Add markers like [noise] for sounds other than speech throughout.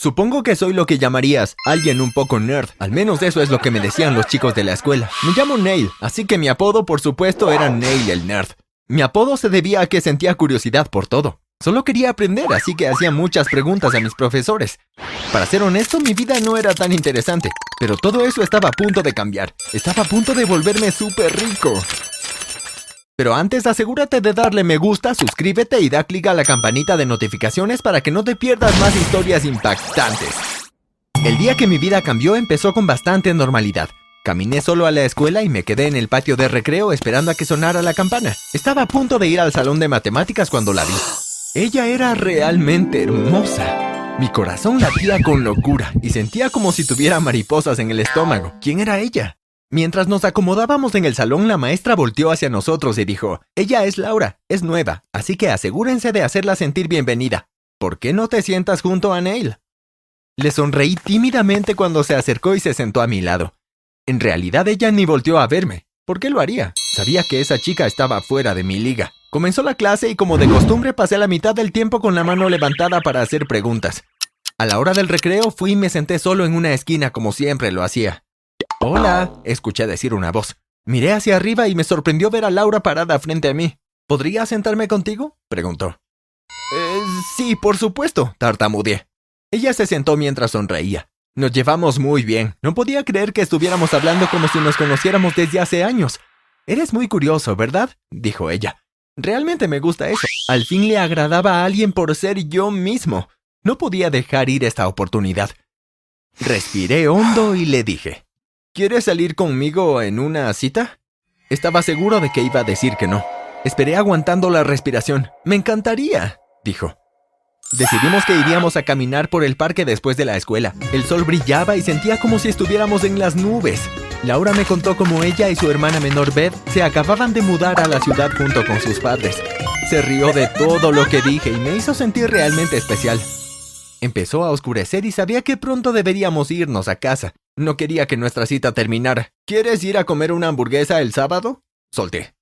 Supongo que soy lo que llamarías alguien un poco nerd. Al menos eso es lo que me decían los chicos de la escuela. Me llamo Neil, así que mi apodo por supuesto era Neil el nerd. Mi apodo se debía a que sentía curiosidad por todo. Solo quería aprender, así que hacía muchas preguntas a mis profesores. Para ser honesto, mi vida no era tan interesante, pero todo eso estaba a punto de cambiar. Estaba a punto de volverme súper rico. Pero antes asegúrate de darle me gusta, suscríbete y da clic a la campanita de notificaciones para que no te pierdas más historias impactantes. El día que mi vida cambió empezó con bastante normalidad. Caminé solo a la escuela y me quedé en el patio de recreo esperando a que sonara la campana. Estaba a punto de ir al salón de matemáticas cuando la vi. Ella era realmente hermosa. Mi corazón latía con locura y sentía como si tuviera mariposas en el estómago. ¿Quién era ella? Mientras nos acomodábamos en el salón, la maestra volteó hacia nosotros y dijo, Ella es Laura, es nueva, así que asegúrense de hacerla sentir bienvenida. ¿Por qué no te sientas junto a Neil? Le sonreí tímidamente cuando se acercó y se sentó a mi lado. En realidad ella ni volteó a verme. ¿Por qué lo haría? Sabía que esa chica estaba fuera de mi liga. Comenzó la clase y como de costumbre pasé la mitad del tiempo con la mano levantada para hacer preguntas. A la hora del recreo fui y me senté solo en una esquina como siempre lo hacía. Hola, escuché decir una voz. Miré hacia arriba y me sorprendió ver a Laura parada frente a mí. ¿Podría sentarme contigo? preguntó. Eh, sí, por supuesto, tartamudeé. Ella se sentó mientras sonreía. Nos llevamos muy bien. No podía creer que estuviéramos hablando como si nos conociéramos desde hace años. Eres muy curioso, ¿verdad? dijo ella. Realmente me gusta eso. Al fin le agradaba a alguien por ser yo mismo. No podía dejar ir esta oportunidad. Respiré hondo y le dije, ¿Quieres salir conmigo en una cita? Estaba seguro de que iba a decir que no. Esperé aguantando la respiración. Me encantaría, dijo. Decidimos que iríamos a caminar por el parque después de la escuela. El sol brillaba y sentía como si estuviéramos en las nubes. Laura me contó cómo ella y su hermana menor Beth se acababan de mudar a la ciudad junto con sus padres. Se rió de todo lo que dije y me hizo sentir realmente especial. Empezó a oscurecer y sabía que pronto deberíamos irnos a casa. No quería que nuestra cita terminara. ¿Quieres ir a comer una hamburguesa el sábado? Solté.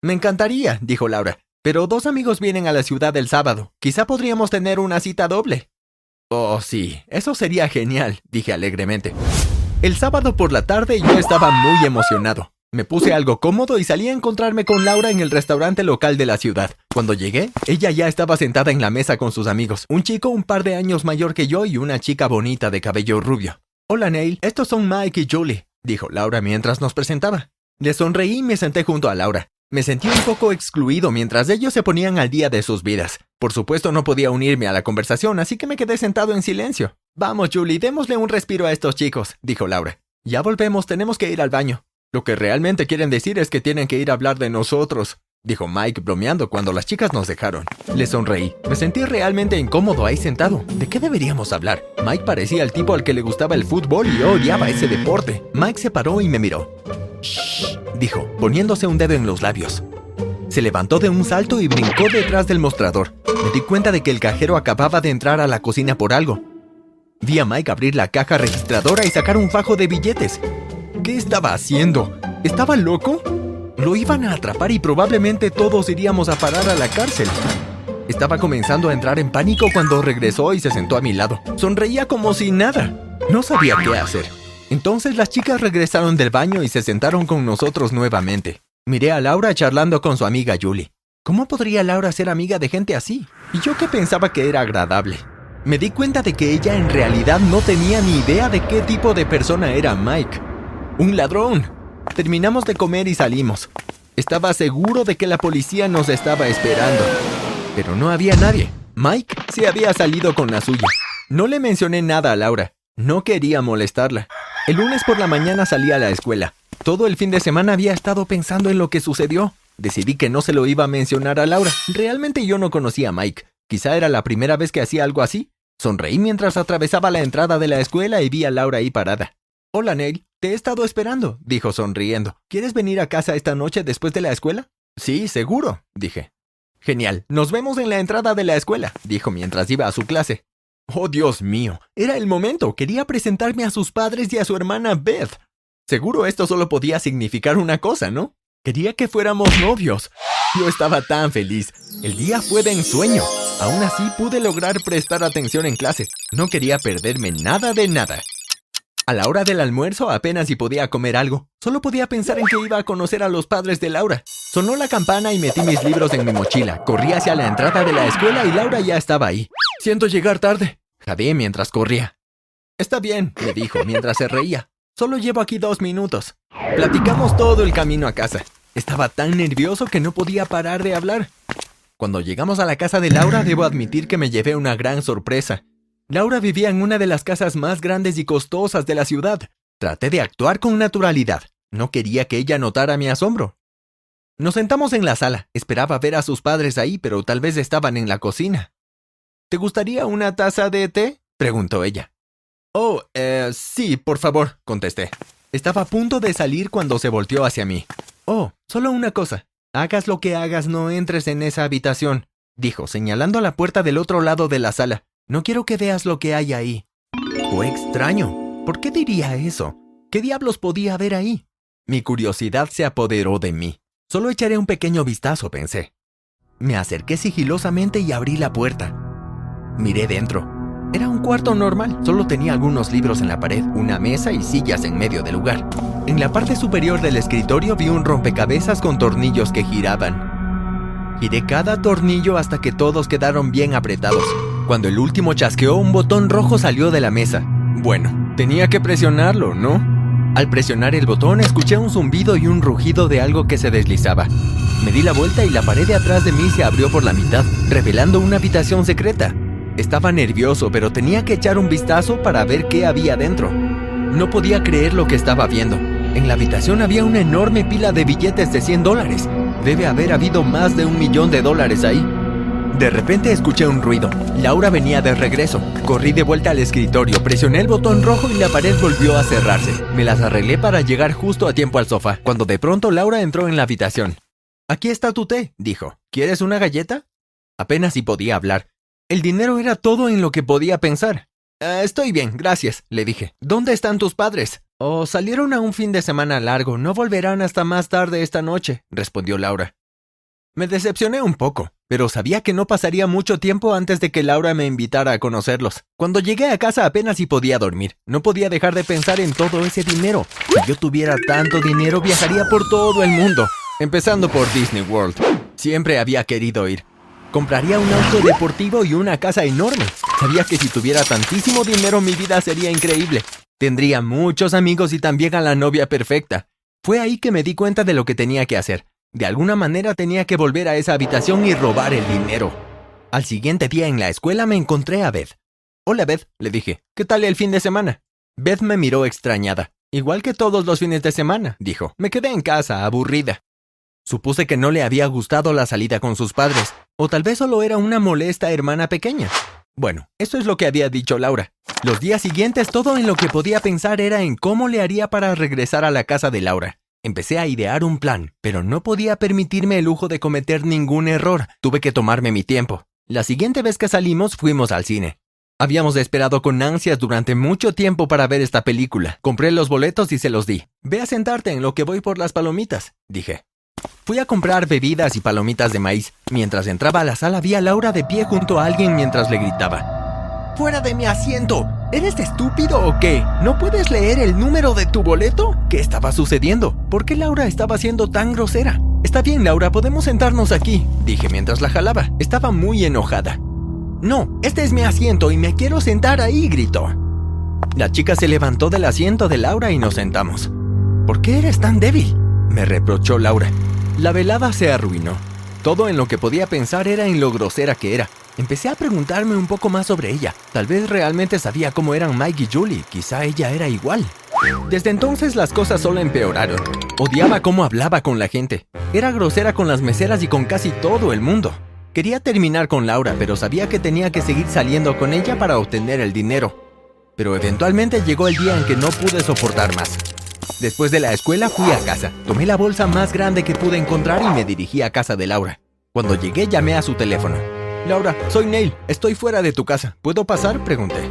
Me encantaría, dijo Laura, pero dos amigos vienen a la ciudad el sábado. Quizá podríamos tener una cita doble. Oh, sí, eso sería genial, dije alegremente. El sábado por la tarde yo estaba muy emocionado. Me puse algo cómodo y salí a encontrarme con Laura en el restaurante local de la ciudad. Cuando llegué, ella ya estaba sentada en la mesa con sus amigos, un chico un par de años mayor que yo y una chica bonita de cabello rubio. Hola Neil, estos son Mike y Julie, dijo Laura mientras nos presentaba. Le sonreí y me senté junto a Laura. Me sentí un poco excluido mientras ellos se ponían al día de sus vidas. Por supuesto no podía unirme a la conversación, así que me quedé sentado en silencio. Vamos, Julie, démosle un respiro a estos chicos, dijo Laura. Ya volvemos, tenemos que ir al baño. Lo que realmente quieren decir es que tienen que ir a hablar de nosotros, dijo Mike bromeando cuando las chicas nos dejaron. Le sonreí. Me sentí realmente incómodo ahí sentado. ¿De qué deberíamos hablar? Mike parecía el tipo al que le gustaba el fútbol y yo odiaba ese deporte. Mike se paró y me miró. Shh, dijo, poniéndose un dedo en los labios. Se levantó de un salto y brincó detrás del mostrador. Me di cuenta de que el cajero acababa de entrar a la cocina por algo. Vi a Mike abrir la caja registradora y sacar un fajo de billetes. ¿Qué estaba haciendo? ¿Estaba loco? Lo iban a atrapar y probablemente todos iríamos a parar a la cárcel. Estaba comenzando a entrar en pánico cuando regresó y se sentó a mi lado. Sonreía como si nada. No sabía qué hacer. Entonces las chicas regresaron del baño y se sentaron con nosotros nuevamente. Miré a Laura charlando con su amiga Julie. ¿Cómo podría Laura ser amiga de gente así? Y yo que pensaba que era agradable. Me di cuenta de que ella en realidad no tenía ni idea de qué tipo de persona era Mike. ¡Un ladrón! Terminamos de comer y salimos. Estaba seguro de que la policía nos estaba esperando. Pero no había nadie. Mike se había salido con la suya. No le mencioné nada a Laura. No quería molestarla. El lunes por la mañana salí a la escuela. Todo el fin de semana había estado pensando en lo que sucedió. Decidí que no se lo iba a mencionar a Laura. Realmente yo no conocía a Mike. Quizá era la primera vez que hacía algo así. Sonreí mientras atravesaba la entrada de la escuela y vi a Laura ahí parada. Hola, Neil. Te he estado esperando, dijo sonriendo. ¿Quieres venir a casa esta noche después de la escuela? Sí, seguro, dije. Genial. Nos vemos en la entrada de la escuela, dijo mientras iba a su clase. Oh, Dios mío. Era el momento. Quería presentarme a sus padres y a su hermana Beth. Seguro esto solo podía significar una cosa, ¿no? Quería que fuéramos novios. Yo estaba tan feliz. El día fue de ensueño. Aún así pude lograr prestar atención en clase. No quería perderme nada de nada. A la hora del almuerzo apenas si podía comer algo. Solo podía pensar en que iba a conocer a los padres de Laura. Sonó la campana y metí mis libros en mi mochila. Corrí hacia la entrada de la escuela y Laura ya estaba ahí. Siento llegar tarde. Jadeé mientras corría. Está bien, me dijo mientras se reía. Solo llevo aquí dos minutos. Platicamos todo el camino a casa. Estaba tan nervioso que no podía parar de hablar. Cuando llegamos a la casa de Laura, debo admitir que me llevé una gran sorpresa. Laura vivía en una de las casas más grandes y costosas de la ciudad. Traté de actuar con naturalidad. No quería que ella notara mi asombro. Nos sentamos en la sala. Esperaba ver a sus padres ahí, pero tal vez estaban en la cocina. ¿Te gustaría una taza de té? preguntó ella. Oh, eh, sí, por favor, contesté. Estaba a punto de salir cuando se volteó hacia mí. Oh, solo una cosa. Hagas lo que hagas, no entres en esa habitación, dijo, señalando a la puerta del otro lado de la sala. No quiero que veas lo que hay ahí. Fue extraño. ¿Por qué diría eso? ¿Qué diablos podía haber ahí? Mi curiosidad se apoderó de mí. Solo echaré un pequeño vistazo, pensé. Me acerqué sigilosamente y abrí la puerta. Miré dentro. Era un cuarto normal, solo tenía algunos libros en la pared, una mesa y sillas en medio del lugar. En la parte superior del escritorio vi un rompecabezas con tornillos que giraban. Giré cada tornillo hasta que todos quedaron bien apretados. Cuando el último chasqueó, un botón rojo salió de la mesa. Bueno, tenía que presionarlo, ¿no? Al presionar el botón escuché un zumbido y un rugido de algo que se deslizaba. Me di la vuelta y la pared de atrás de mí se abrió por la mitad, revelando una habitación secreta. Estaba nervioso, pero tenía que echar un vistazo para ver qué había dentro. No podía creer lo que estaba viendo. En la habitación había una enorme pila de billetes de 100 dólares. Debe haber habido más de un millón de dólares ahí. De repente escuché un ruido. Laura venía de regreso. Corrí de vuelta al escritorio, presioné el botón rojo y la pared volvió a cerrarse. Me las arreglé para llegar justo a tiempo al sofá, cuando de pronto Laura entró en la habitación. Aquí está tu té, dijo. ¿Quieres una galleta? Apenas si podía hablar. El dinero era todo en lo que podía pensar. Ah, estoy bien, gracias, le dije. ¿Dónde están tus padres? Oh, salieron a un fin de semana largo, no volverán hasta más tarde esta noche, respondió Laura. Me decepcioné un poco, pero sabía que no pasaría mucho tiempo antes de que Laura me invitara a conocerlos. Cuando llegué a casa apenas si podía dormir. No podía dejar de pensar en todo ese dinero. Si yo tuviera tanto dinero, viajaría por todo el mundo, empezando por Disney World. Siempre había querido ir. Compraría un auto deportivo y una casa enorme. Sabía que si tuviera tantísimo dinero mi vida sería increíble. Tendría muchos amigos y también a la novia perfecta. Fue ahí que me di cuenta de lo que tenía que hacer. De alguna manera tenía que volver a esa habitación y robar el dinero. Al siguiente día en la escuela me encontré a Beth. Hola Beth, le dije. ¿Qué tal el fin de semana? Beth me miró extrañada. Igual que todos los fines de semana, dijo. Me quedé en casa, aburrida. Supuse que no le había gustado la salida con sus padres, o tal vez solo era una molesta hermana pequeña. Bueno, eso es lo que había dicho Laura. Los días siguientes todo en lo que podía pensar era en cómo le haría para regresar a la casa de Laura. Empecé a idear un plan, pero no podía permitirme el lujo de cometer ningún error. Tuve que tomarme mi tiempo. La siguiente vez que salimos fuimos al cine. Habíamos esperado con ansias durante mucho tiempo para ver esta película. Compré los boletos y se los di. Ve a sentarte en lo que voy por las palomitas, dije. Fui a comprar bebidas y palomitas de maíz. Mientras entraba a la sala vi a Laura de pie junto a alguien mientras le gritaba. ¡Fuera de mi asiento! ¿Eres estúpido o qué? ¿No puedes leer el número de tu boleto? ¿Qué estaba sucediendo? ¿Por qué Laura estaba siendo tan grosera? Está bien, Laura, podemos sentarnos aquí, dije mientras la jalaba. Estaba muy enojada. No, este es mi asiento y me quiero sentar ahí, gritó. La chica se levantó del asiento de Laura y nos sentamos. ¿Por qué eres tan débil? me reprochó Laura. La velada se arruinó. Todo en lo que podía pensar era en lo grosera que era. Empecé a preguntarme un poco más sobre ella. Tal vez realmente sabía cómo eran Mike y Julie. Quizá ella era igual. Desde entonces las cosas solo empeoraron. Odiaba cómo hablaba con la gente. Era grosera con las meseras y con casi todo el mundo. Quería terminar con Laura, pero sabía que tenía que seguir saliendo con ella para obtener el dinero. Pero eventualmente llegó el día en que no pude soportar más. Después de la escuela fui a casa. Tomé la bolsa más grande que pude encontrar y me dirigí a casa de Laura. Cuando llegué llamé a su teléfono. Laura, soy Neil. Estoy fuera de tu casa. ¿Puedo pasar? Pregunté.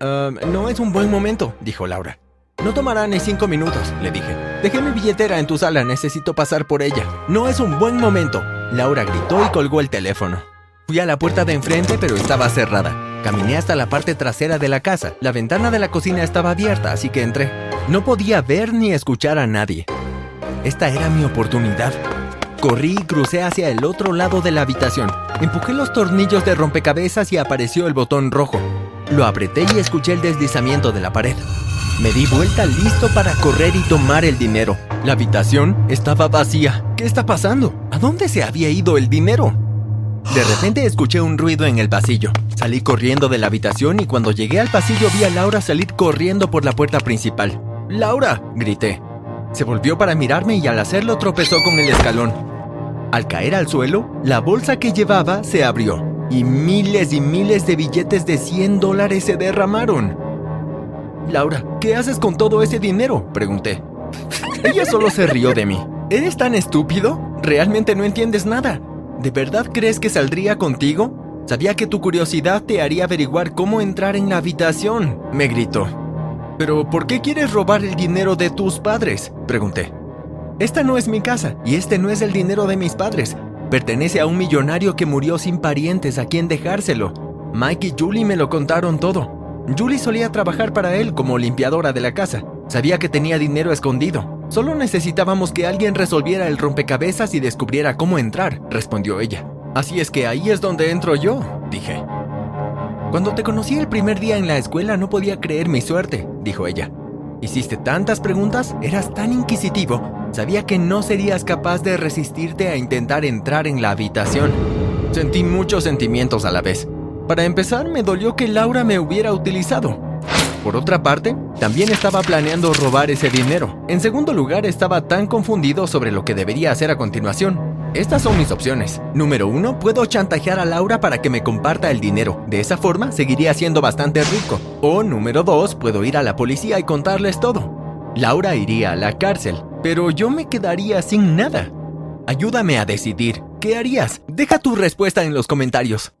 no es un buen momento, dijo Laura. No tomará ni cinco minutos, le dije. Dejé mi billetera en tu sala, necesito pasar por ella. No es un buen momento. Laura gritó y colgó el teléfono. Fui a la puerta de enfrente, pero estaba cerrada. Caminé hasta la parte trasera de la casa. La ventana de la cocina estaba abierta, así que entré. No podía ver ni escuchar a nadie. Esta era mi oportunidad. Corrí y crucé hacia el otro lado de la habitación. Empujé los tornillos de rompecabezas y apareció el botón rojo. Lo apreté y escuché el deslizamiento de la pared. Me di vuelta listo para correr y tomar el dinero. La habitación estaba vacía. ¿Qué está pasando? ¿A dónde se había ido el dinero? De repente escuché un ruido en el pasillo. Salí corriendo de la habitación y cuando llegué al pasillo vi a Laura salir corriendo por la puerta principal. ¡Laura! grité. Se volvió para mirarme y al hacerlo tropezó con el escalón. Al caer al suelo, la bolsa que llevaba se abrió y miles y miles de billetes de 100 dólares se derramaron. Laura, ¿qué haces con todo ese dinero? pregunté. [laughs] Ella solo se rió de mí. ¿Eres tan estúpido? Realmente no entiendes nada. ¿De verdad crees que saldría contigo? Sabía que tu curiosidad te haría averiguar cómo entrar en la habitación, me gritó. ¿Pero por qué quieres robar el dinero de tus padres? pregunté. Esta no es mi casa y este no es el dinero de mis padres. Pertenece a un millonario que murió sin parientes a quien dejárselo. Mike y Julie me lo contaron todo. Julie solía trabajar para él como limpiadora de la casa. Sabía que tenía dinero escondido. Solo necesitábamos que alguien resolviera el rompecabezas y descubriera cómo entrar, respondió ella. Así es que ahí es donde entro yo, dije. Cuando te conocí el primer día en la escuela no podía creer mi suerte, dijo ella. Hiciste tantas preguntas, eras tan inquisitivo, sabía que no serías capaz de resistirte a intentar entrar en la habitación. Sentí muchos sentimientos a la vez. Para empezar, me dolió que Laura me hubiera utilizado. Por otra parte, también estaba planeando robar ese dinero. En segundo lugar, estaba tan confundido sobre lo que debería hacer a continuación. Estas son mis opciones. Número uno, puedo chantajear a Laura para que me comparta el dinero. De esa forma, seguiría siendo bastante rico. O número dos, puedo ir a la policía y contarles todo. Laura iría a la cárcel, pero yo me quedaría sin nada. Ayúdame a decidir. ¿Qué harías? Deja tu respuesta en los comentarios.